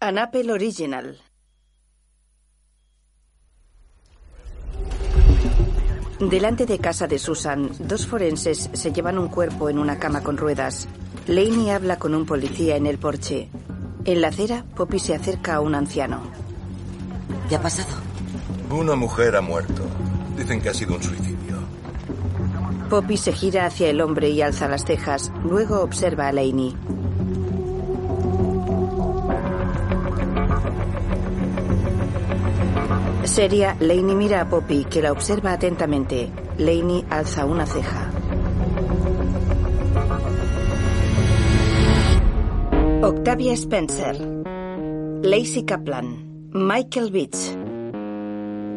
An Apple Original. Delante de casa de Susan, dos forenses se llevan un cuerpo en una cama con ruedas. Laney habla con un policía en el porche. En la acera, Poppy se acerca a un anciano. ¿Qué ha pasado? Una mujer ha muerto. Dicen que ha sido un suicidio. Poppy se gira hacia el hombre y alza las cejas. Luego observa a Laney. Seria, Laney mira a Poppy, que la observa atentamente. Laney alza una ceja. Octavia Spencer. Lacey Kaplan. Michael Beach.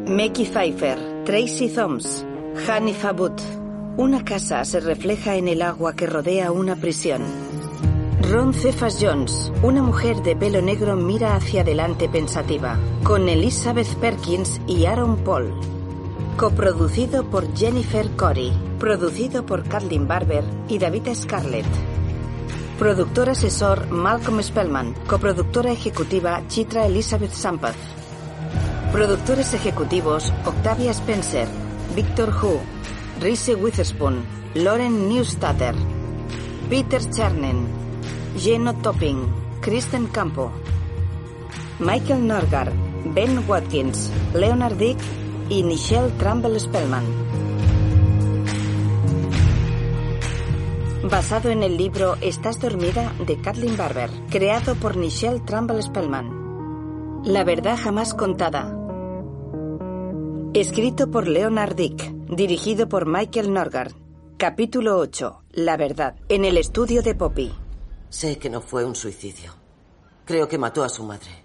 Mackie Pfeiffer. Tracy Thoms. Hanifa Butt. Una casa se refleja en el agua que rodea una prisión. Ron Cephas Jones, una mujer de pelo negro, mira hacia adelante pensativa, con Elizabeth Perkins y Aaron Paul. Coproducido por Jennifer Corey, producido por Kathleen Barber y David Scarlett. Productor asesor Malcolm Spellman, coproductora ejecutiva Chitra Elizabeth Sampath. Productores ejecutivos Octavia Spencer, Victor Hu, Reese Witherspoon, Lauren Newstatter, Peter Charnen, Geno Topping, Kristen Campo, Michael Norgar, Ben Watkins, Leonard Dick y Nichelle Trumbull Spellman. Basado en el libro Estás dormida de Kathleen Barber, creado por Nichelle Trumbull Spellman. La verdad jamás contada. Escrito por Leonard Dick, dirigido por Michael Norgard. Capítulo 8. La verdad. En el estudio de Poppy. Sé que no fue un suicidio. Creo que mató a su madre.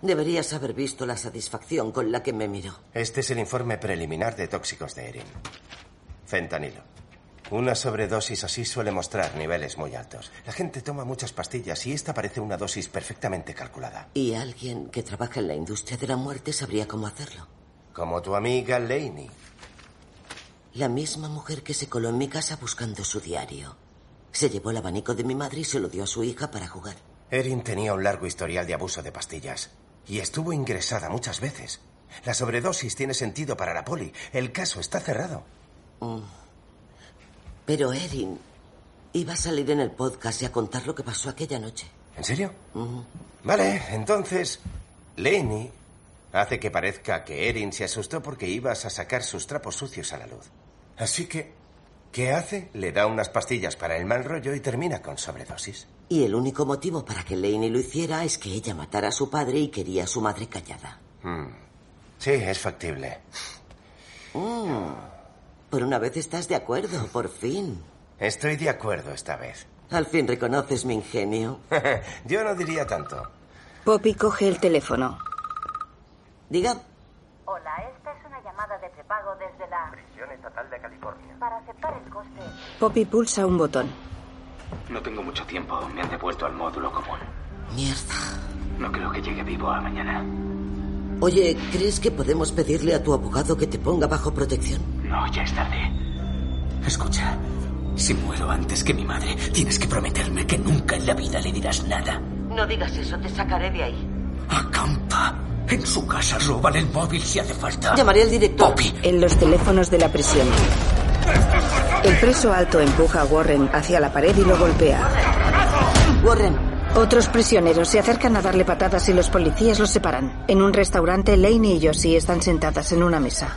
Deberías haber visto la satisfacción con la que me miró. Este es el informe preliminar de tóxicos de Erin. Fentanilo. Una sobredosis así suele mostrar niveles muy altos. La gente toma muchas pastillas y esta parece una dosis perfectamente calculada. Y alguien que trabaja en la industria de la muerte sabría cómo hacerlo. Como tu amiga Laney. La misma mujer que se coló en mi casa buscando su diario. Se llevó el abanico de mi madre y se lo dio a su hija para jugar. Erin tenía un largo historial de abuso de pastillas y estuvo ingresada muchas veces. La sobredosis tiene sentido para la poli. El caso está cerrado. Mm. Pero Erin iba a salir en el podcast y a contar lo que pasó aquella noche. ¿En serio? Vale, entonces, Lenny hace que parezca que Erin se asustó porque ibas a sacar sus trapos sucios a la luz. Así que, ¿qué hace? Le da unas pastillas para el mal rollo y termina con sobredosis. Y el único motivo para que Laney lo hiciera es que ella matara a su padre y quería a su madre callada. Hmm. Sí, es factible. Mm. Por una vez estás de acuerdo, por fin. Estoy de acuerdo esta vez. Al fin reconoces mi ingenio. Yo no diría tanto. Poppy coge el teléfono. Diga, Hola, es llamada de prepago desde la... Prisión Estatal de California. Para aceptar el coste. Poppy pulsa un botón. No tengo mucho tiempo. Me han devuelto al módulo común. mierda. No creo que llegue vivo a mañana. Oye, ¿crees que podemos pedirle a tu abogado que te ponga bajo protección? No, ya es tarde. Escucha, si muero antes que mi madre, tienes que prometerme que nunca en la vida le dirás nada. No digas eso, te sacaré de ahí. Acampa. En su casa roban el móvil si hace falta. Llamaré al director. Poppy. En los teléfonos de la prisión. El preso alto empuja a Warren hacia la pared y lo golpea. Warren, Otros prisioneros se acercan a darle patadas y los policías los separan. En un restaurante, Laney y Josie están sentadas en una mesa.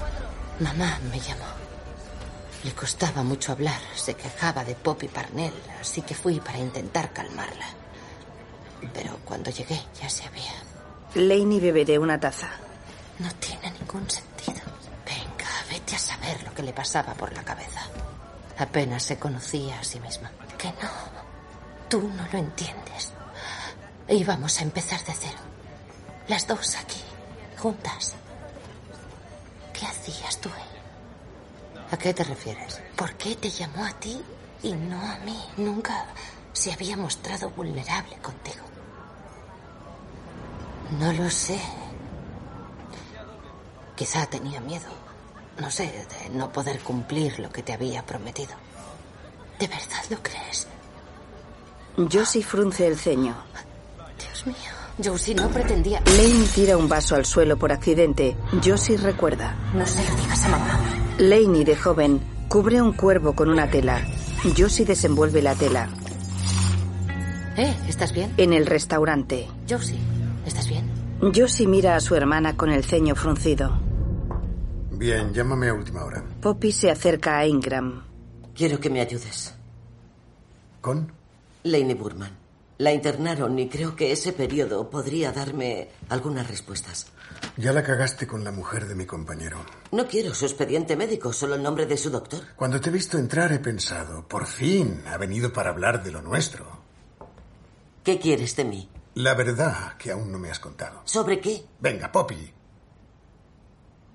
Mamá me llamó. Le costaba mucho hablar, se quejaba de Poppy Parnell, así que fui para intentar calmarla. Pero cuando llegué ya se había... Laney bebe de una taza. No tiene ningún sentido. Venga, vete a saber lo que le pasaba por la cabeza. Apenas se conocía a sí misma. Que no. Tú no lo entiendes. Íbamos a empezar de cero. Las dos aquí, juntas. ¿Qué hacías tú ahí? ¿a qué te refieres? ¿Por qué te llamó a ti y no a mí? Nunca se había mostrado vulnerable contigo. No lo sé. Quizá tenía miedo, no sé, de no poder cumplir lo que te había prometido. ¿De verdad lo crees? Josie frunce el ceño. Dios mío. Josie no pretendía. Lane tira un vaso al suelo por accidente. Josie recuerda. No se lo digas a mamá. Laney, de joven, cubre un cuervo con una tela. Josie desenvuelve la tela. ¿Eh? ¿Estás bien? En el restaurante. Josie, ¿estás bien? Josie mira a su hermana con el ceño fruncido. Bien, llámame a última hora. Poppy se acerca a Ingram. Quiero que me ayudes. ¿Con? Laney Burman. La internaron y creo que ese periodo podría darme algunas respuestas. Ya la cagaste con la mujer de mi compañero. No quiero su expediente médico, solo el nombre de su doctor. Cuando te he visto entrar he pensado, por fin ha venido para hablar de lo nuestro. ¿Qué quieres de mí? La verdad que aún no me has contado. ¿Sobre qué? Venga, Poppy.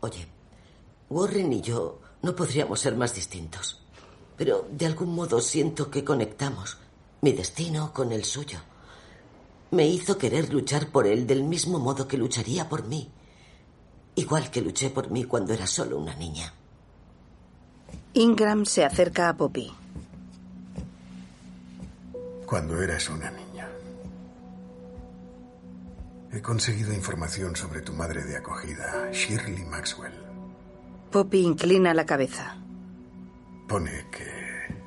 Oye, Warren y yo no podríamos ser más distintos. Pero de algún modo siento que conectamos. Mi destino con el suyo. Me hizo querer luchar por él del mismo modo que lucharía por mí. Igual que luché por mí cuando era solo una niña. Ingram se acerca a Poppy. Cuando eras una niña. He conseguido información sobre tu madre de acogida, Shirley Maxwell. Poppy inclina la cabeza. Pone que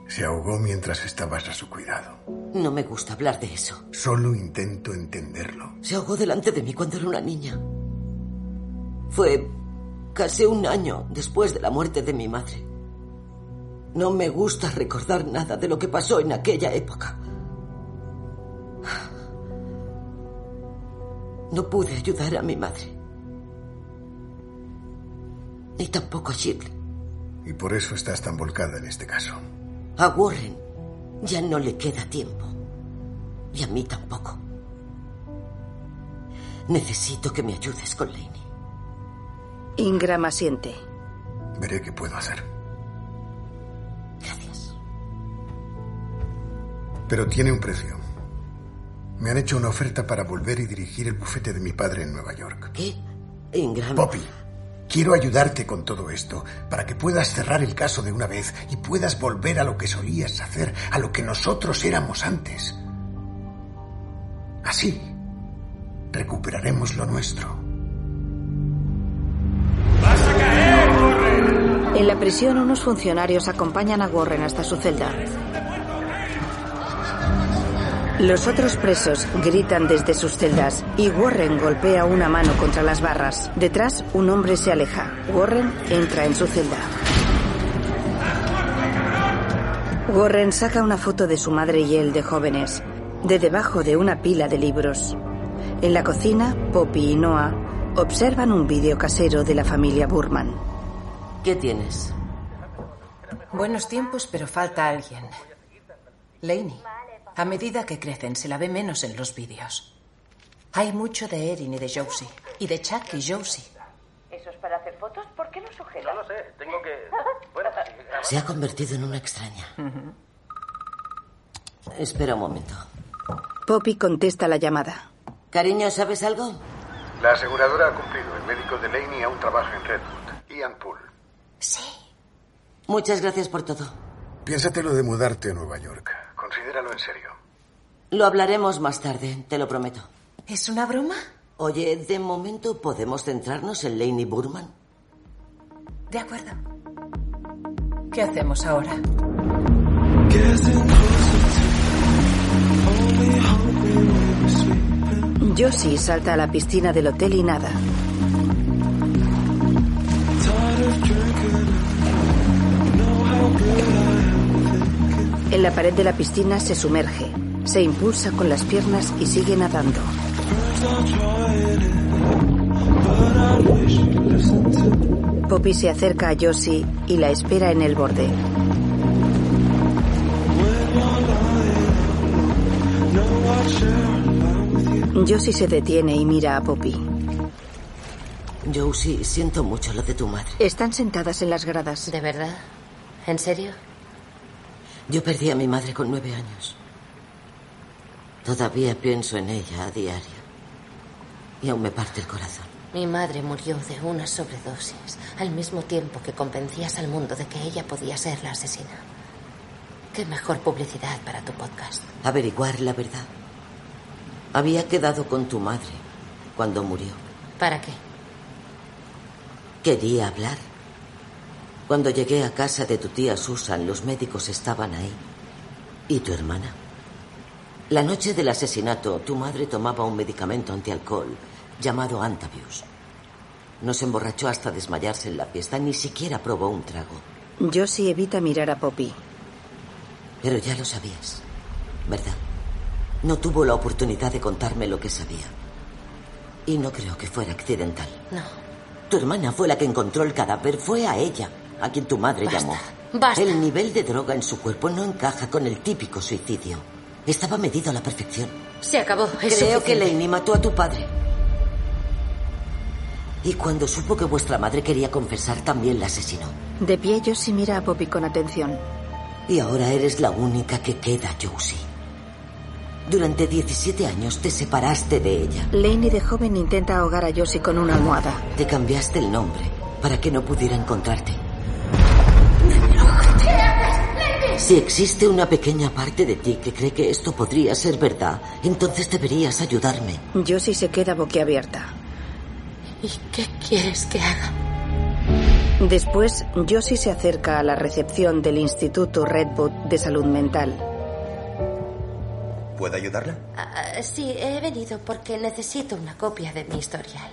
se ahogó mientras estabas a su cuidado. No me gusta hablar de eso. Solo intento entenderlo. Se ahogó delante de mí cuando era una niña. Fue casi un año después de la muerte de mi madre. No me gusta recordar nada de lo que pasó en aquella época. No pude ayudar a mi madre. Ni tampoco a Shirley. Y por eso estás tan volcada en este caso. A Warren ya no le queda tiempo. Y a mí tampoco. Necesito que me ayudes con Laney. Ingram asiente. Veré qué puedo hacer. Gracias. Pero tiene un precio. Me han hecho una oferta para volver y dirigir el bufete de mi padre en Nueva York. ¿Qué? Ingram. Poppy, quiero ayudarte con todo esto para que puedas cerrar el caso de una vez y puedas volver a lo que solías hacer, a lo que nosotros éramos antes. Así, recuperaremos lo nuestro. En la prisión, unos funcionarios acompañan a Warren hasta su celda. Los otros presos gritan desde sus celdas y Warren golpea una mano contra las barras. Detrás, un hombre se aleja. Warren entra en su celda. Warren saca una foto de su madre y él de jóvenes, de debajo de una pila de libros. En la cocina, Poppy y Noah observan un vídeo casero de la familia Burman. ¿Qué tienes? Buenos tiempos, pero falta alguien. Laney. A medida que crecen, se la ve menos en los vídeos. Hay mucho de Erin y de Josie. Y de Chuck y Josie. ¿Eso es para hacer fotos? ¿Por qué no sujeta? No lo sé, tengo que... Bueno, Se ha convertido en una extraña. Espera un momento. Poppy contesta la llamada. Cariño, ¿sabes algo? La aseguradora ha cumplido. El médico de Laney aún trabaja en Redwood. Ian Poole. Sí. Muchas gracias por todo. Piénsatelo de mudarte a Nueva York. Considéralo en serio. Lo hablaremos más tarde, te lo prometo. ¿Es una broma? Oye, de momento podemos centrarnos en Laney Burman. De acuerdo. ¿Qué hacemos ahora? Josie salta a la piscina del hotel y nada. En la pared de la piscina se sumerge, se impulsa con las piernas y sigue nadando. Poppy se acerca a Josie y la espera en el borde. Josie se detiene y mira a Poppy. Josie, siento mucho lo de tu madre. Están sentadas en las gradas. ¿De verdad? ¿En serio? Yo perdí a mi madre con nueve años. Todavía pienso en ella a diario. Y aún me parte el corazón. Mi madre murió de una sobredosis, al mismo tiempo que convencías al mundo de que ella podía ser la asesina. ¿Qué mejor publicidad para tu podcast? Averiguar la verdad. Había quedado con tu madre cuando murió. ¿Para qué? Quería hablar. Cuando llegué a casa de tu tía Susan, los médicos estaban ahí. ¿Y tu hermana? La noche del asesinato, tu madre tomaba un medicamento antialcohol llamado Antavius. Nos emborrachó hasta desmayarse en la fiesta. Ni siquiera probó un trago. Josie evita mirar a Poppy. Pero ya lo sabías, ¿verdad? No tuvo la oportunidad de contarme lo que sabía. Y no creo que fuera accidental. No. Tu hermana fue la que encontró el cadáver. Fue a ella a quien tu madre Basta, llamó. basta. El nivel de droga en su cuerpo no encaja con el típico suicidio. Estaba medido a la perfección. Se acabó. Es Creo que. Laney mató a tu padre. Y cuando supo que vuestra madre quería confesar, también la asesinó. De pie, Josie mira a Poppy con atención. Y ahora eres la única que queda, Josie. Durante 17 años te separaste de ella. Laney de joven intenta ahogar a Josie con una almohada. Te cambiaste el nombre para que no pudiera encontrarte. Si existe una pequeña parte de ti que cree que esto podría ser verdad, entonces deberías ayudarme. Josie se queda boquiabierta. ¿Y qué quieres que haga? Después, Josie se acerca a la recepción del Instituto Redwood de Salud Mental. ¿Puedo ayudarla? Ah, sí, he venido porque necesito una copia de mi historial.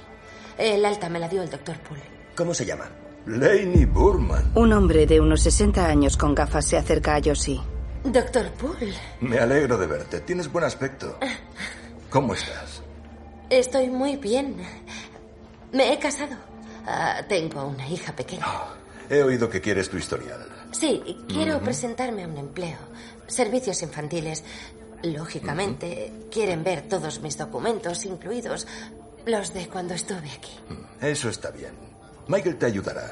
El alta me la dio el doctor Poole. ¿Cómo se llama? Laney Burman. Un hombre de unos 60 años con gafas se acerca a Josie. Doctor Poole, Me alegro de verte. Tienes buen aspecto. ¿Cómo estás? estoy muy bien. Me he casado. Ah, tengo una hija pequeña. He oído que quieres tu historial. Sí, quiero presentarme a un empleo. Servicios infantiles. Lógicamente, quieren ver todos mis documentos, incluidos los de cuando estuve aquí. Eso está bien. Michael te ayudará.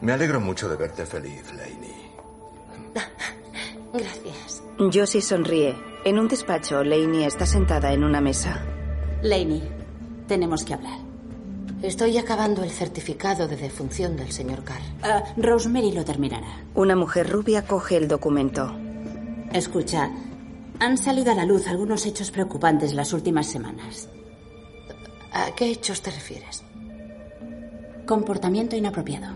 Me alegro mucho de verte feliz, Laney. Gracias. Josie sonríe. En un despacho, Laney está sentada en una mesa. Laney, tenemos que hablar. Estoy acabando el certificado de defunción del señor Carr. Ah, Rosemary lo terminará. Una mujer rubia coge el documento. Escucha, han salido a la luz algunos hechos preocupantes las últimas semanas. ¿A qué hechos te refieres? Comportamiento inapropiado.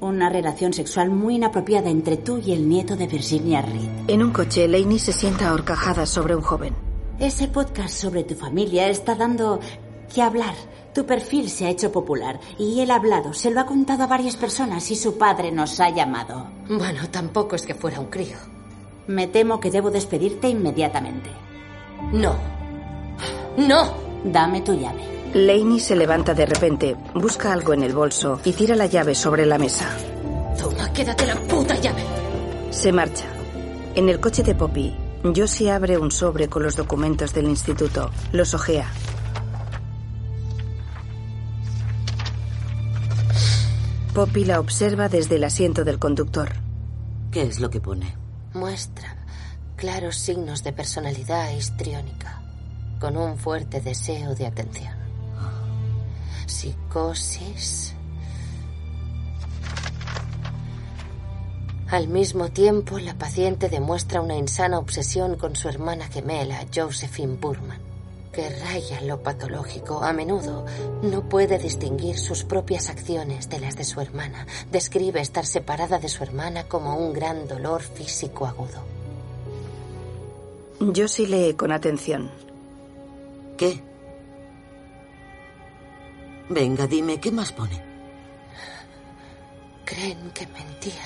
Una relación sexual muy inapropiada entre tú y el nieto de Virginia Reed. En un coche, Laney se sienta a horcajadas sobre un joven. Ese podcast sobre tu familia está dando que hablar. Tu perfil se ha hecho popular y él ha hablado, se lo ha contado a varias personas y su padre nos ha llamado. Bueno, tampoco es que fuera un crío. Me temo que debo despedirte inmediatamente. No. No. Dame tu llave. Laney se levanta de repente, busca algo en el bolso y tira la llave sobre la mesa. Toma, quédate la puta llave. Se marcha. En el coche de Poppy, Josie abre un sobre con los documentos del instituto. Los ojea. Poppy la observa desde el asiento del conductor. ¿Qué es lo que pone? Muestra claros signos de personalidad histriónica, con un fuerte deseo de atención. Psicosis. Al mismo tiempo, la paciente demuestra una insana obsesión con su hermana gemela, Josephine Burman, que raya lo patológico. A menudo no puede distinguir sus propias acciones de las de su hermana. Describe estar separada de su hermana como un gran dolor físico agudo. Josie lee con atención. ¿Qué? Venga, dime, ¿qué más pone? Creen que mentía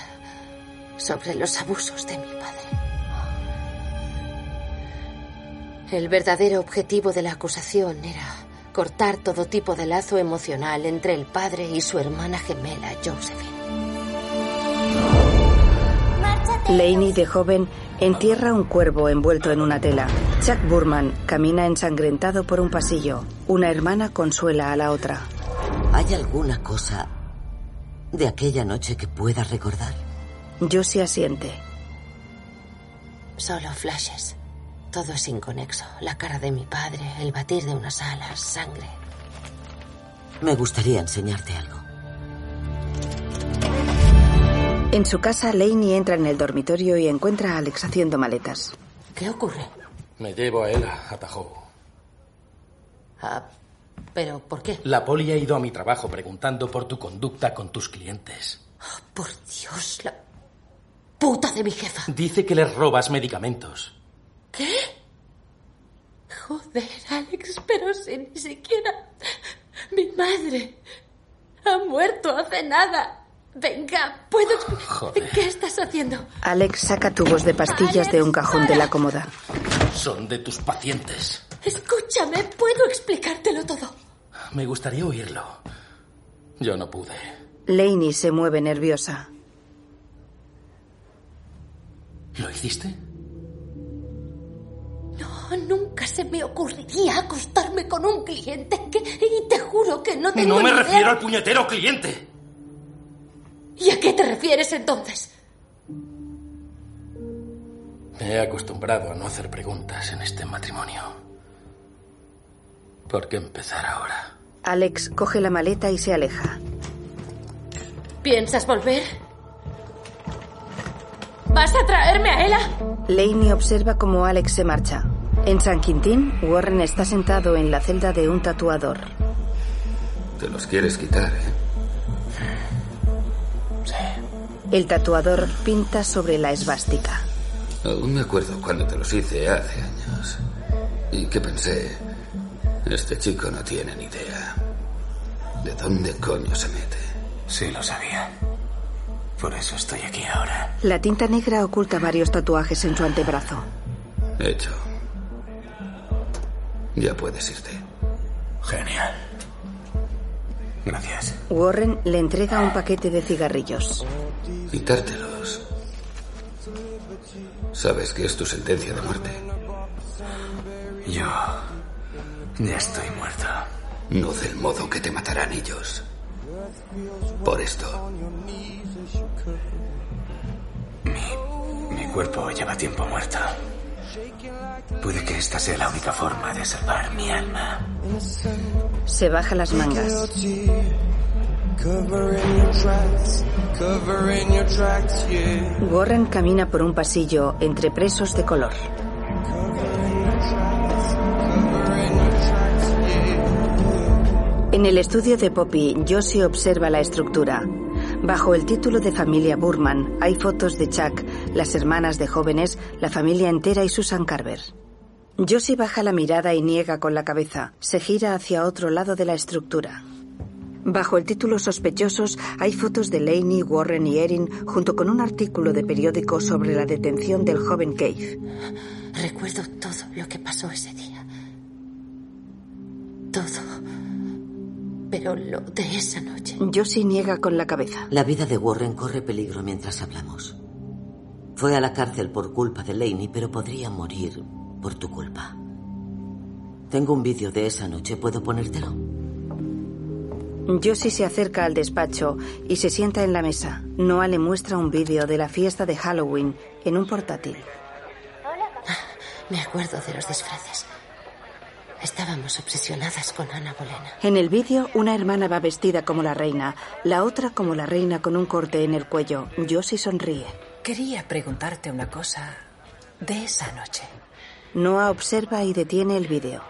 sobre los abusos de mi padre. El verdadero objetivo de la acusación era cortar todo tipo de lazo emocional entre el padre y su hermana gemela, Josephine. Laney, de joven, entierra un cuervo envuelto en una tela. Chuck Burman camina ensangrentado por un pasillo. Una hermana consuela a la otra. ¿Hay alguna cosa de aquella noche que puedas recordar? Josie asiente. Solo flashes. Todo es inconexo. La cara de mi padre, el batir de unas alas, sangre. Me gustaría enseñarte algo. En su casa, Laney entra en el dormitorio y encuentra a Alex haciendo maletas. ¿Qué ocurre? Me llevo a Ella a Tahoe. Ah, ¿Pero por qué? La poli ha ido a mi trabajo preguntando por tu conducta con tus clientes. Oh, por Dios, la puta de mi jefa. Dice que les robas medicamentos. ¿Qué? Joder, Alex, pero si ni siquiera mi madre ha muerto hace nada. Venga, ¿puedo Joder. ¿Qué estás haciendo? Alex saca tubos de pastillas de un cajón de la cómoda. Son de tus pacientes. Escúchame, puedo explicártelo todo. Me gustaría oírlo. Yo no pude. Laney se mueve nerviosa. ¿Lo hiciste? No, nunca se me ocurriría acostarme con un cliente que... Y te juro que no tengo No me ni idea- refiero al puñetero cliente. ¿Y a qué te refieres entonces? Me he acostumbrado a no hacer preguntas en este matrimonio. ¿Por qué empezar ahora? Alex coge la maleta y se aleja. ¿Piensas volver? ¿Vas a traerme a Ella? Laney observa cómo Alex se marcha. En San Quintín, Warren está sentado en la celda de un tatuador. Te los quieres quitar, ¿eh? El tatuador pinta sobre la esvástica. Aún me acuerdo cuando te los hice hace años. Y que pensé, este chico no tiene ni idea. ¿De dónde coño se mete? Sí, lo sabía. Por eso estoy aquí ahora. La tinta negra oculta varios tatuajes en su antebrazo. Hecho. Ya puedes irte. Genial. Gracias. Warren le entrega un paquete de cigarrillos. Quitártelos. Sabes que es tu sentencia de muerte. Yo ya estoy muerto. No del modo que te matarán ellos. Por esto. Mi cuerpo lleva tiempo muerto. Puede que esta sea la única forma de salvar mi alma. Se baja las mangas. Warren camina por un pasillo entre presos de color. En el estudio de Poppy, Josie observa la estructura. Bajo el título de familia Burman hay fotos de Chuck, las hermanas de jóvenes, la familia entera y Susan Carver. Josie baja la mirada y niega con la cabeza. Se gira hacia otro lado de la estructura. Bajo el título Sospechosos hay fotos de Laney, Warren y Erin junto con un artículo de periódico sobre la detención del joven Cave. Recuerdo todo lo que pasó ese día. Todo. Pero lo de esa noche. Josie niega con la cabeza. La vida de Warren corre peligro mientras hablamos. Fue a la cárcel por culpa de Laney, pero podría morir por tu culpa. Tengo un vídeo de esa noche. ¿Puedo ponértelo? Josie se acerca al despacho y se sienta en la mesa. Noah le muestra un vídeo de la fiesta de Halloween en un portátil. Me acuerdo de los disfraces. Estábamos obsesionadas con Ana Bolena. En el vídeo, una hermana va vestida como la reina, la otra como la reina con un corte en el cuello. Josie sonríe. Quería preguntarte una cosa de esa noche. Noah observa y detiene el vídeo.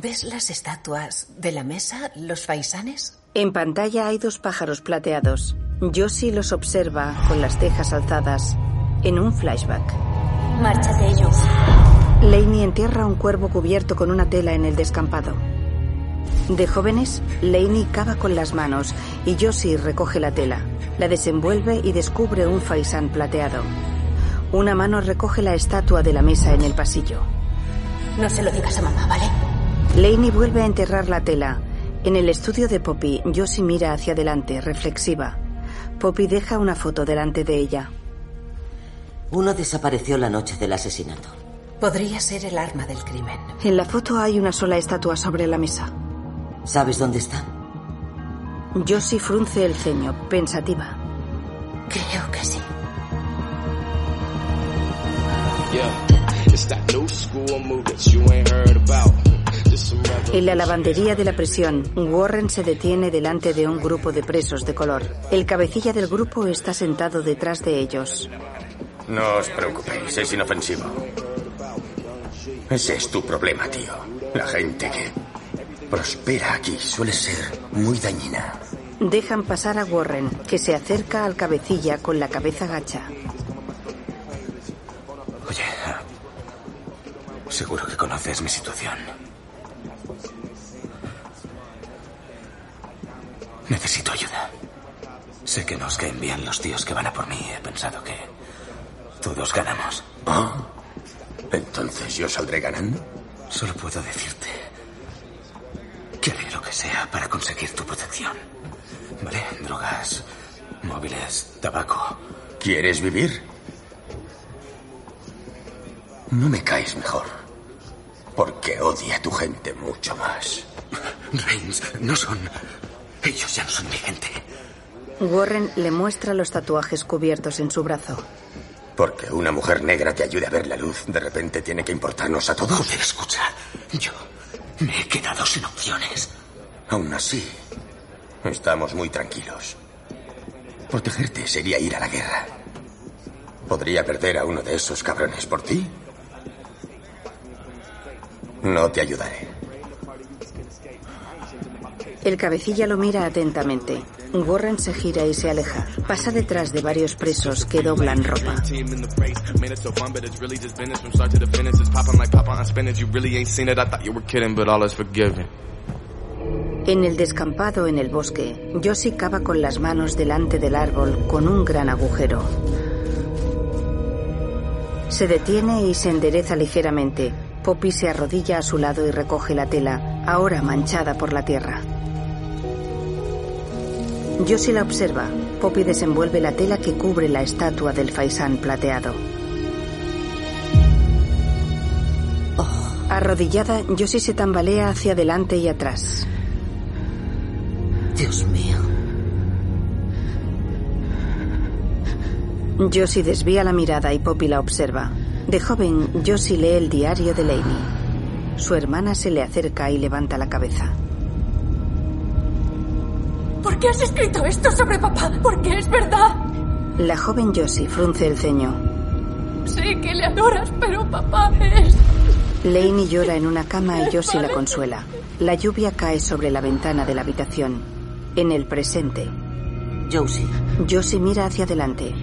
¿Ves las estatuas de la mesa, los faisanes? En pantalla hay dos pájaros plateados. Josie los observa con las cejas alzadas en un flashback. Márchate, ellos. Laney entierra un cuervo cubierto con una tela en el descampado. De jóvenes, Laney cava con las manos y Josie recoge la tela. La desenvuelve y descubre un faisán plateado. Una mano recoge la estatua de la mesa en el pasillo. No se lo digas a mamá, ¿vale? Laney vuelve a enterrar la tela. En el estudio de Poppy, Josie mira hacia adelante, reflexiva. Poppy deja una foto delante de ella. Uno desapareció la noche del asesinato. Podría ser el arma del crimen. En la foto hay una sola estatua sobre la mesa. ¿Sabes dónde está? Josie frunce el ceño, pensativa. Creo que sí. En la lavandería de la prisión, Warren se detiene delante de un grupo de presos de color. El cabecilla del grupo está sentado detrás de ellos. No os preocupéis, es inofensivo. Ese es tu problema, tío. La gente que prospera aquí suele ser muy dañina. Dejan pasar a Warren, que se acerca al cabecilla con la cabeza gacha. Oye, seguro que conoces mi situación. Necesito ayuda. Sé que nos caen bien los tíos que van a por mí. He pensado que todos ganamos. Ah, entonces yo saldré ganando. Solo puedo decirte que haré lo que sea para conseguir tu protección. ¿Vale? Drogas, móviles, tabaco. ¿Quieres vivir? No me caes mejor. Porque odia a tu gente mucho más. Reigns, no son. Ellos ya no son mi gente. Warren le muestra los tatuajes cubiertos en su brazo. Porque una mujer negra te ayude a ver la luz, de repente tiene que importarnos a todos. Joder, escucha. Yo me he quedado sin opciones. Aún así, estamos muy tranquilos. Protegerte sería ir a la guerra. Podría perder a uno de esos cabrones por ti. No te ayudaré. El cabecilla lo mira atentamente. Warren se gira y se aleja. Pasa detrás de varios presos que doblan ropa. En el descampado en el bosque, Josie cava con las manos delante del árbol con un gran agujero. Se detiene y se endereza ligeramente. Poppy se arrodilla a su lado y recoge la tela, ahora manchada por la tierra. Josie la observa. Poppy desenvuelve la tela que cubre la estatua del faisán plateado. Arrodillada, Josie se tambalea hacia adelante y atrás. Dios mío. Josie desvía la mirada y Poppy la observa. De joven, Josie lee el diario de Laney. Su hermana se le acerca y levanta la cabeza. ¿Por qué has escrito esto sobre papá? Porque es verdad. La joven Josie frunce el ceño. Sé que le adoras, pero papá es... Laney llora en una cama y Josie la consuela. La lluvia cae sobre la ventana de la habitación. En el presente. Josie. Josie mira hacia adelante.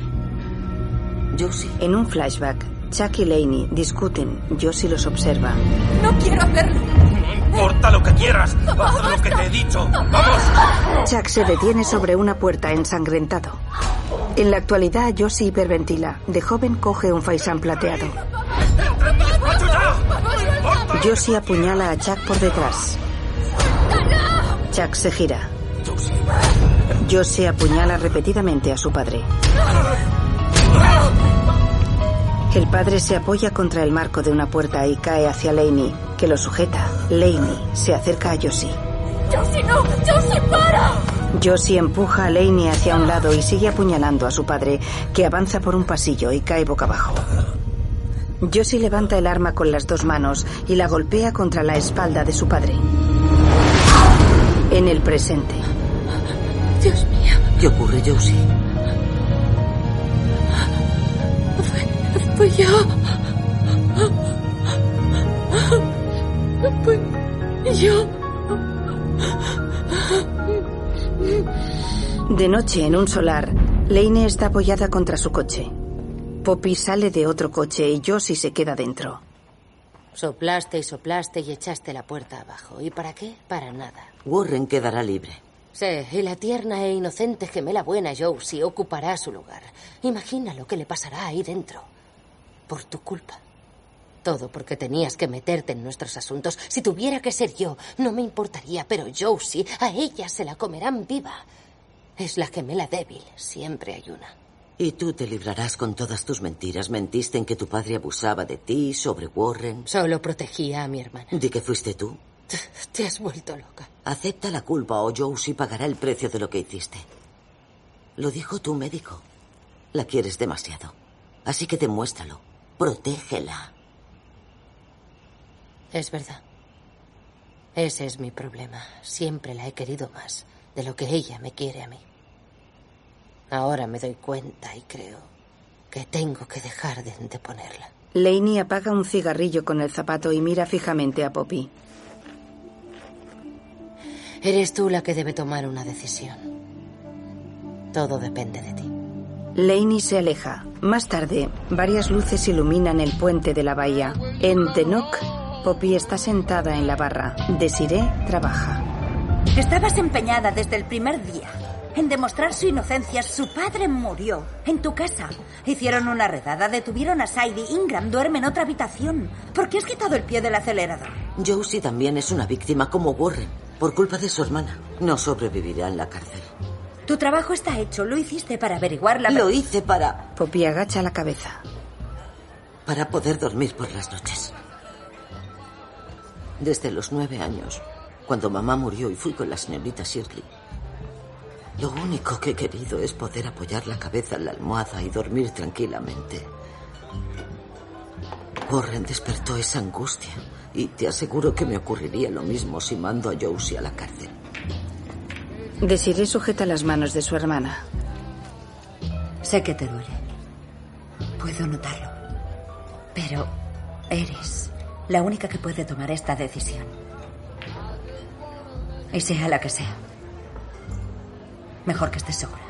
Josie. En un flashback, Chuck y Laney discuten. Josie los observa. No quiero hacerlo. No importa lo que quieras. Haz lo que te he dicho. ¡Vamos! Chuck se detiene sobre una puerta ensangrentado. En la actualidad, Josie hiperventila. De joven coge un faisán plateado. Josie apuñala a Chuck por detrás. Chuck se gira. Josie apuñala repetidamente a su padre. El padre se apoya contra el marco de una puerta y cae hacia Laney, que lo sujeta. Laney se acerca a Josie. ¡Josie, no! ¡Josie, para! Josie empuja a Laney hacia un lado y sigue apuñalando a su padre, que avanza por un pasillo y cae boca abajo. Josie levanta el arma con las dos manos y la golpea contra la espalda de su padre. En el presente. Dios mío. ¿Qué ocurre, Josie? Yo. Yo. De noche, en un solar, Leine está apoyada contra su coche. Poppy sale de otro coche y Josie se queda dentro. Soplaste y soplaste y echaste la puerta abajo. ¿Y para qué? Para nada. Warren quedará libre. Sí, y la tierna e inocente gemela buena Josie ocupará su lugar. Imagina lo que le pasará ahí dentro. Por tu culpa. Todo porque tenías que meterte en nuestros asuntos. Si tuviera que ser yo, no me importaría, pero Josie, a ella se la comerán viva. Es la gemela débil, siempre hay una. Y tú te librarás con todas tus mentiras. Mentiste en que tu padre abusaba de ti, sobre Warren. Solo protegía a mi hermana. ¿De que fuiste tú? Te has vuelto loca. Acepta la culpa o Josie pagará el precio de lo que hiciste. Lo dijo tu médico. La quieres demasiado. Así que demuéstralo. Protégela. Es verdad. Ese es mi problema. Siempre la he querido más de lo que ella me quiere a mí. Ahora me doy cuenta y creo que tengo que dejar de anteponerla. Laney apaga un cigarrillo con el zapato y mira fijamente a Poppy. Eres tú la que debe tomar una decisión. Todo depende de ti. Laney se aleja. Más tarde, varias luces iluminan el puente de la bahía. En Tenok, Poppy está sentada en la barra. Desiree trabaja. Estabas empeñada desde el primer día en demostrar su inocencia. Su padre murió en tu casa. Hicieron una redada, detuvieron a Sadie. Ingram duerme en otra habitación. ¿Por qué has quitado el pie del acelerador? Josie también es una víctima como Warren, por culpa de su hermana. No sobrevivirá en la cárcel. Tu trabajo está hecho. Lo hiciste para averiguar la Lo hice para... Poppy agacha la cabeza. Para poder dormir por las noches. Desde los nueve años, cuando mamá murió y fui con la señorita Shirley. Lo único que he querido es poder apoyar la cabeza en la almohada y dormir tranquilamente. Warren despertó esa angustia y te aseguro que me ocurriría lo mismo si mando a Josie a la cárcel. Desiree sujeta las manos de su hermana. Sé que te duele. Puedo notarlo. Pero eres la única que puede tomar esta decisión. Y sea la que sea. Mejor que estés segura.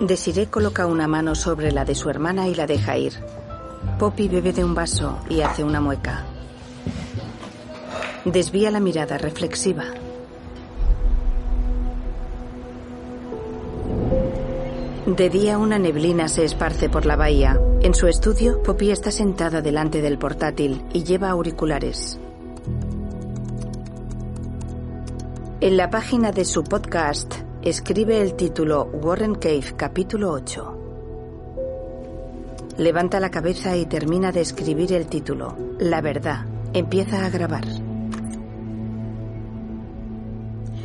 Desiree coloca una mano sobre la de su hermana y la deja ir. Poppy bebe de un vaso y hace una mueca. Desvía la mirada reflexiva. De día una neblina se esparce por la bahía. En su estudio, Poppy está sentada delante del portátil y lleva auriculares. En la página de su podcast escribe el título Warren Cave capítulo 8. Levanta la cabeza y termina de escribir el título. La verdad. Empieza a grabar.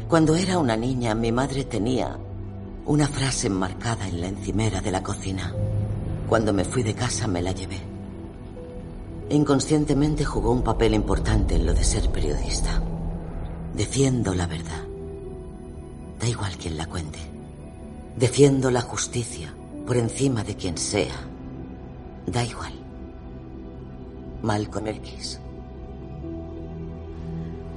Cuando era una niña, mi madre tenía una frase enmarcada en la encimera de la cocina. Cuando me fui de casa me la llevé. Inconscientemente jugó un papel importante en lo de ser periodista. Defiendo la verdad. Da igual quien la cuente. Defiendo la justicia por encima de quien sea. Da igual. Malcolm X.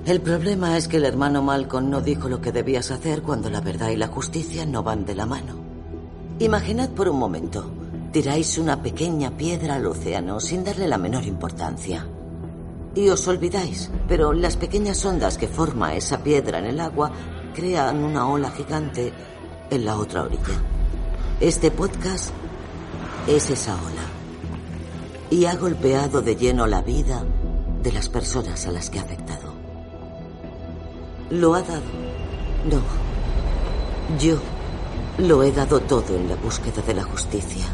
El problema es que el hermano Malcolm no dijo lo que debías hacer cuando la verdad y la justicia no van de la mano. Imaginad por un momento, tiráis una pequeña piedra al océano sin darle la menor importancia. Y os olvidáis, pero las pequeñas ondas que forma esa piedra en el agua crean una ola gigante en la otra orilla. Este podcast es esa ola. Y ha golpeado de lleno la vida de las personas a las que ha afectado. Lo ha dado. No. Yo lo he dado todo en la búsqueda de la justicia.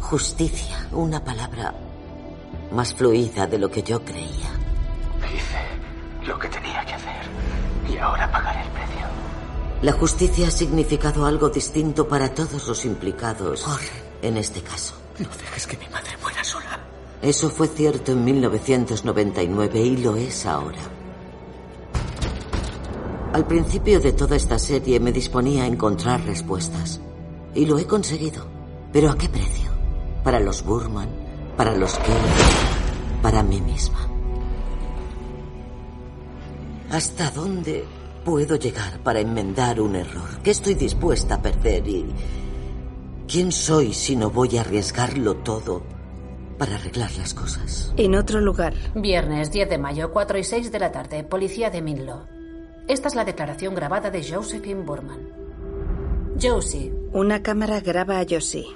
Justicia, una palabra más fluida de lo que yo creía. Hice lo que tenía que hacer y ahora pagaré el precio. La justicia ha significado algo distinto para todos los implicados en este caso. No dejes que mi madre muera sola. Eso fue cierto en 1999 y lo es ahora. Al principio de toda esta serie me disponía a encontrar respuestas. Y lo he conseguido. ¿Pero a qué precio? Para los Burman, para los Kelly, para mí misma. ¿Hasta dónde puedo llegar para enmendar un error? ¿Qué estoy dispuesta a perder? ¿Y quién soy si no voy a arriesgarlo todo para arreglar las cosas? En otro lugar. Viernes 10 de mayo, 4 y 6 de la tarde, policía de Minlo. Esta es la declaración grabada de Josephine Burman. Josie. Una cámara graba a Josie.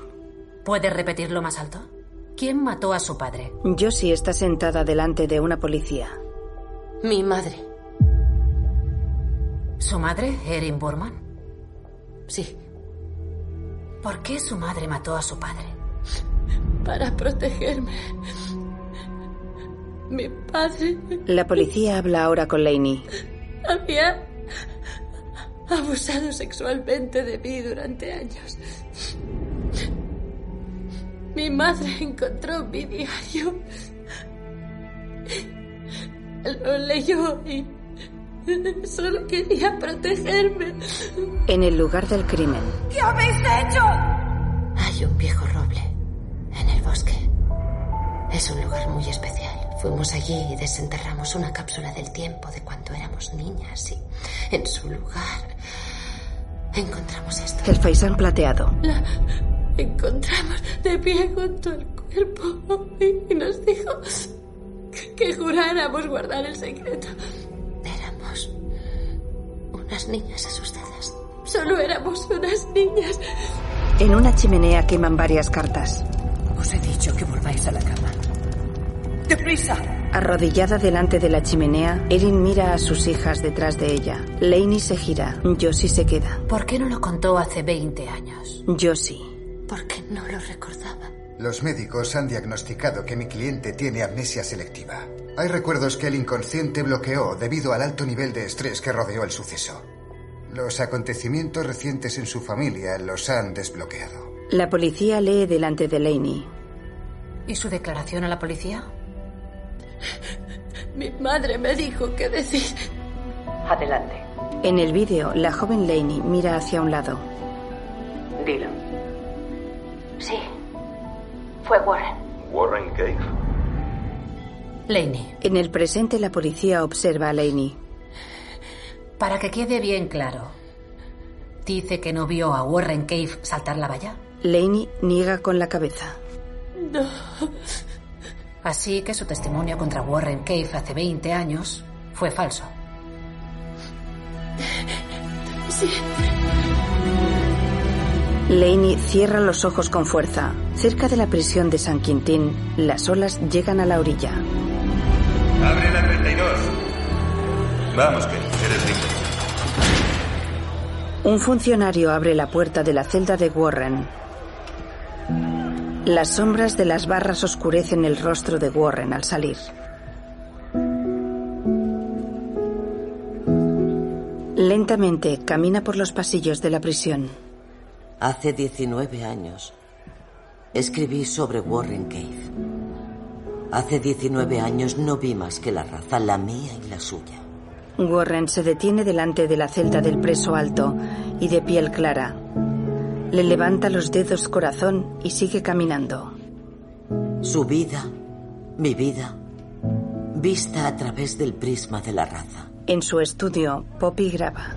¿Puedes repetirlo más alto? ¿Quién mató a su padre? Josie está sentada delante de una policía. Mi madre. ¿Su madre, Erin Burman? Sí. ¿Por qué su madre mató a su padre? Para protegerme. Mi padre La policía habla ahora con Laney. Había abusado sexualmente de mí durante años. Mi madre encontró mi diario. Lo leyó y solo quería protegerme. En el lugar del crimen. ¿Qué habéis hecho? Hay un viejo roble en el bosque. Es un lugar muy especial. Fuimos allí y desenterramos una cápsula del tiempo de cuando éramos niñas y en su lugar encontramos esto. El faisán plateado. La encontramos de pie junto al cuerpo y nos dijo que juráramos guardar el secreto. Éramos unas niñas asustadas. Solo éramos unas niñas. En una chimenea queman varias cartas. Os he dicho que volváis a la cama. ¡Deprisa! Arrodillada delante de la chimenea, Erin mira a sus hijas detrás de ella. Lainey se gira. Josie se queda. ¿Por qué no lo contó hace 20 años? Josie. Porque no lo recordaba. Los médicos han diagnosticado que mi cliente tiene amnesia selectiva. Hay recuerdos que el inconsciente bloqueó debido al alto nivel de estrés que rodeó el suceso. Los acontecimientos recientes en su familia los han desbloqueado. La policía lee delante de Lainey. ¿Y su declaración a la policía? Mi madre me dijo que decir. Adelante. En el vídeo, la joven Lainey mira hacia un lado. Dilo. Sí. Fue Warren. Warren Cave. Lainey, En el presente, la policía observa a Lainey. para que quede bien claro, dice que no vio a Warren Cave saltar la valla. Lainey niega con la cabeza. No. Así que su testimonio contra Warren Cave hace 20 años fue falso. Sí. Lainey cierra los ojos con fuerza. Cerca de la prisión de San Quintín, las olas llegan a la orilla. Abre la 32. Vamos, que eres libre. Un funcionario abre la puerta de la celda de Warren. Las sombras de las barras oscurecen el rostro de Warren al salir. Lentamente camina por los pasillos de la prisión. Hace 19 años escribí sobre Warren Cave. Hace 19 años no vi más que la raza, la mía y la suya. Warren se detiene delante de la celda del preso alto y de piel clara. Le levanta los dedos corazón y sigue caminando. Su vida, mi vida, vista a través del prisma de la raza. En su estudio, Poppy graba.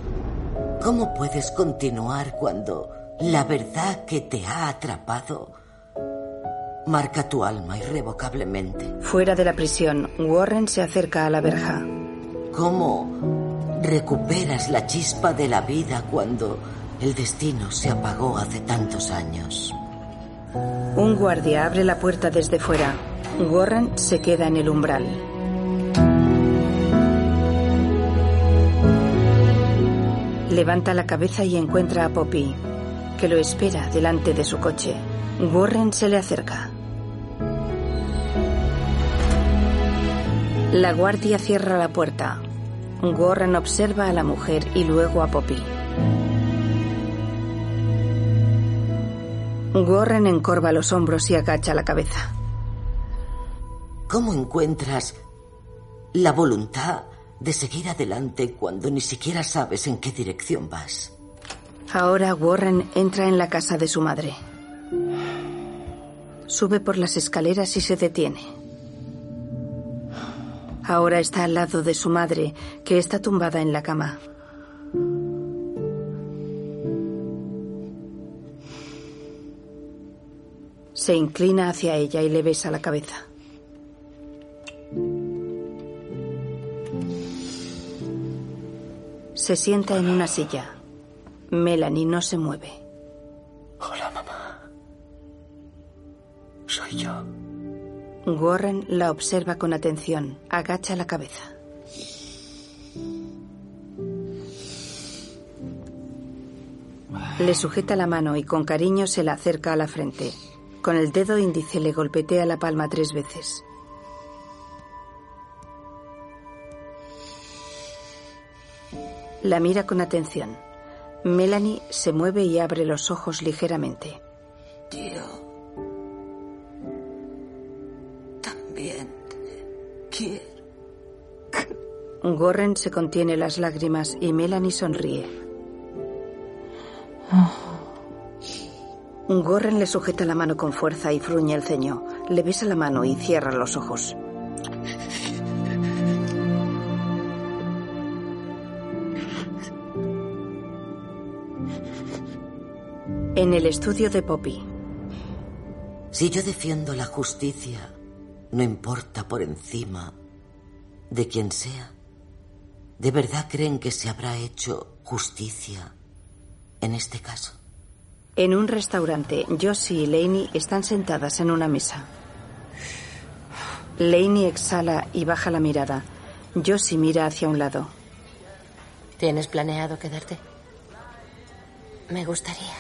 ¿Cómo puedes continuar cuando la verdad que te ha atrapado marca tu alma irrevocablemente? Fuera de la prisión, Warren se acerca a la verja. ¿Cómo recuperas la chispa de la vida cuando el destino se apagó hace tantos años? Un guardia abre la puerta desde fuera. Warren se queda en el umbral. Levanta la cabeza y encuentra a Poppy, que lo espera delante de su coche. Warren se le acerca. La guardia cierra la puerta. Warren observa a la mujer y luego a Poppy. Warren encorva los hombros y agacha la cabeza. ¿Cómo encuentras la voluntad de seguir adelante cuando ni siquiera sabes en qué dirección vas? Ahora Warren entra en la casa de su madre. Sube por las escaleras y se detiene. Ahora está al lado de su madre, que está tumbada en la cama. Se inclina hacia ella y le besa la cabeza. Se sienta en una silla. Melanie no se mueve. Hola, mamá. Soy yo. Warren la observa con atención. Agacha la cabeza. Le sujeta la mano y con cariño se la acerca a la frente. Con el dedo índice le golpetea la palma tres veces. La mira con atención. Melanie se mueve y abre los ojos ligeramente. Tío. También te quiero. Warren se contiene las lágrimas y Melanie sonríe. Gorren le sujeta la mano con fuerza y fruñe el ceño. Le besa la mano y cierra los ojos. En el estudio de Poppy. Si yo defiendo la justicia, no importa por encima de quien sea, ¿de verdad creen que se habrá hecho justicia en este caso? En un restaurante, Josie y Laney están sentadas en una mesa. Laney exhala y baja la mirada. Josie mira hacia un lado. ¿Tienes planeado quedarte? Me gustaría.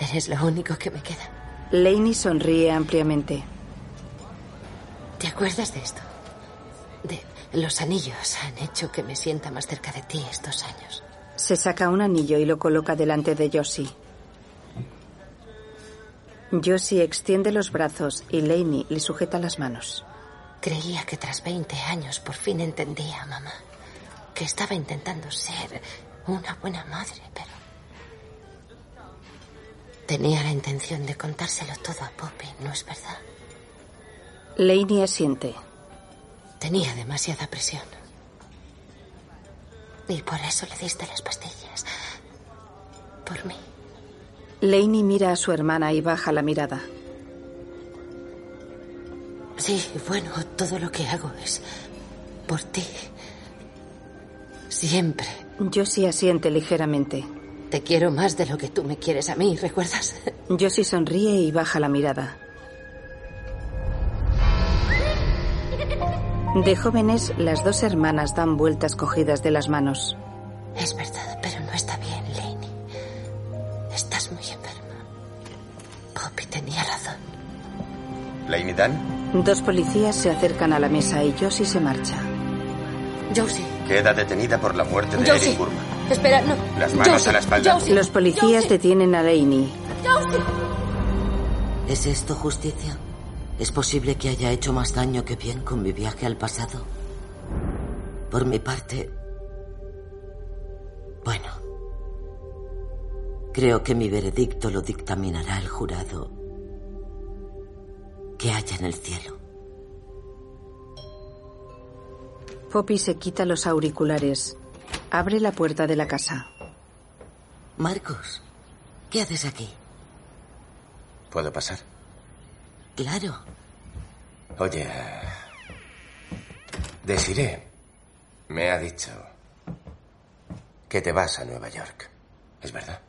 Eres lo único que me queda. Laney sonríe ampliamente. ¿Te acuerdas de esto? De los anillos han hecho que me sienta más cerca de ti estos años. Se saca un anillo y lo coloca delante de Josie. Josie extiende los brazos y Laney le sujeta las manos. Creía que tras 20 años por fin entendía, mamá, que estaba intentando ser una buena madre, pero tenía la intención de contárselo todo a Poppy, ¿no es verdad? Laney asiente. Tenía demasiada presión. Y por eso le diste las pastillas. Por mí. Laney mira a su hermana y baja la mirada. Sí, bueno, todo lo que hago es por ti. Siempre. Josie asiente ligeramente. Te quiero más de lo que tú me quieres a mí, ¿recuerdas? Josie sonríe y baja la mirada. De jóvenes, las dos hermanas dan vueltas cogidas de las manos. Es verdad, pero no está bien, Laney. Estás muy enferma. Poppy tenía razón. ¿Laney Dan? Dos policías se acercan a la mesa y Josie se marcha. Josie. Queda detenida por la muerte de Josie. Erin Burma. Espera, no. Las manos Josie, a la espalda. Josie. Los policías detienen a Laney. Josie. ¿Es esto justicia? ¿Es posible que haya hecho más daño que bien con mi viaje al pasado? Por mi parte... Bueno. Creo que mi veredicto lo dictaminará el jurado que haya en el cielo. Poppy se quita los auriculares. Abre la puerta de la casa. Marcos, ¿qué haces aquí? ¿Puedo pasar? Claro. Oye, Desiree me ha dicho que te vas a Nueva York. ¿Es verdad?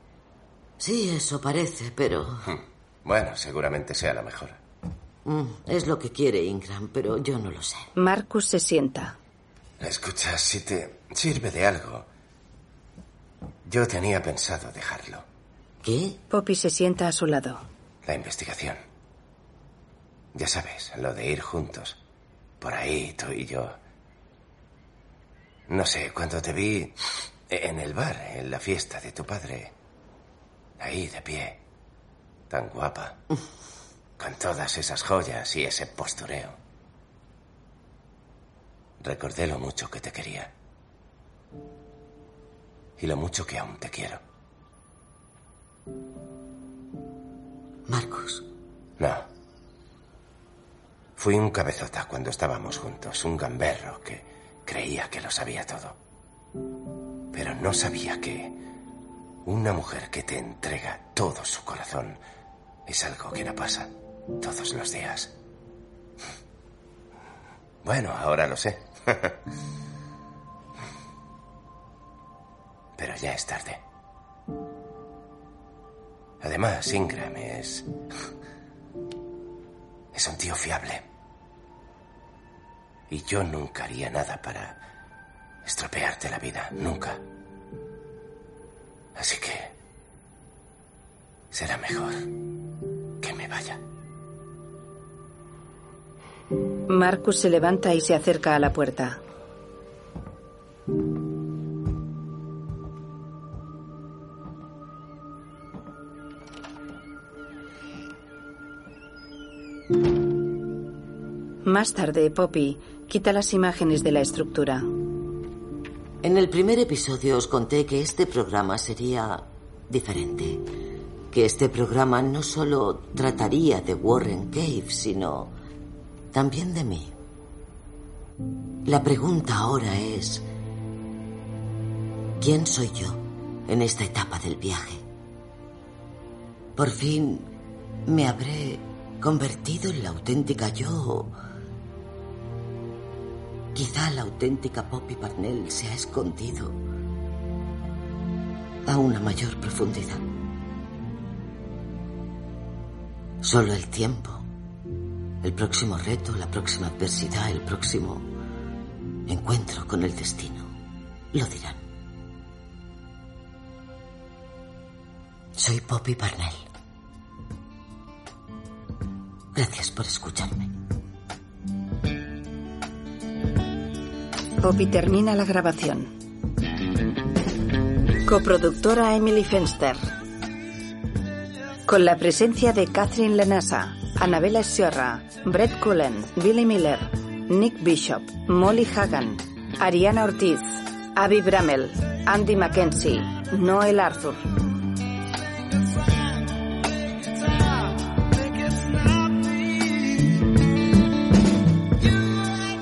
Sí, eso parece, pero... Hmm. Bueno, seguramente sea la mejor. Mm, es lo que quiere Ingram, pero yo no lo sé. Marcus se sienta. Escucha, si te sirve de algo, yo tenía pensado dejarlo. ¿Qué? Poppy se sienta a su lado. La investigación. Ya sabes, lo de ir juntos. Por ahí, tú y yo. No sé, cuando te vi en el bar, en la fiesta de tu padre. Ahí, de pie. Tan guapa. Con todas esas joyas y ese postureo. Recordé lo mucho que te quería. Y lo mucho que aún te quiero. Marcos. No. Fui un cabezota cuando estábamos juntos, un gamberro que creía que lo sabía todo. Pero no sabía que una mujer que te entrega todo su corazón es algo que no pasa todos los días. Bueno, ahora lo sé. Pero ya es tarde. Además, Ingram es... Es un tío fiable. Y yo nunca haría nada para estropearte la vida. Nunca. Así que... Será mejor que me vaya. Marcus se levanta y se acerca a la puerta. Más tarde, Poppy quita las imágenes de la estructura. En el primer episodio os conté que este programa sería diferente. que este programa no solo trataría de Warren Cave, sino también de mí. La pregunta ahora es, ¿quién soy yo en esta etapa del viaje? Por fin me habré convertido en la auténtica yo. Quizá la auténtica Poppy Parnell se ha escondido a una mayor profundidad. Solo el tiempo, el próximo reto, la próxima adversidad, el próximo encuentro con el destino lo dirán. Soy Poppy Parnell. Gracias por escucharme. Poppy termina la grabación. Coproductora Emily Fenster. Con la presencia de Catherine Lenasa, Annabella Sierra, Brett Cullen, Billy Miller, Nick Bishop, Molly Hagan, Ariana Ortiz, Abby Bramell, Andy Mackenzie, Noel Arthur.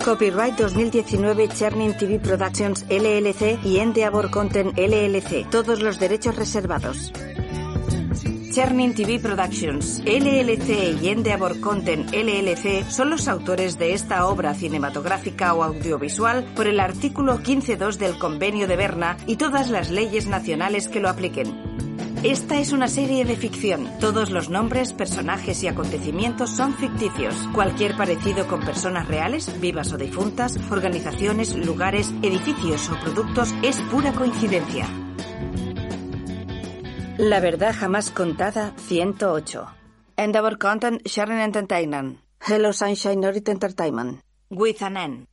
Copyright 2019 Chernin TV Productions LLC y Endeavor Content LLC. Todos los derechos reservados. Chernin TV Productions, LLC y Endeavor Content LLC son los autores de esta obra cinematográfica o audiovisual por el artículo 15.2 del Convenio de Berna y todas las leyes nacionales que lo apliquen. Esta es una serie de ficción. Todos los nombres, personajes y acontecimientos son ficticios. Cualquier parecido con personas reales, vivas o difuntas, organizaciones, lugares, edificios o productos es pura coincidencia. La verdad jamás contada 108. Endeavor Content Sharing Entertainment. Hello Sunshine Norit Entertainment. With an N.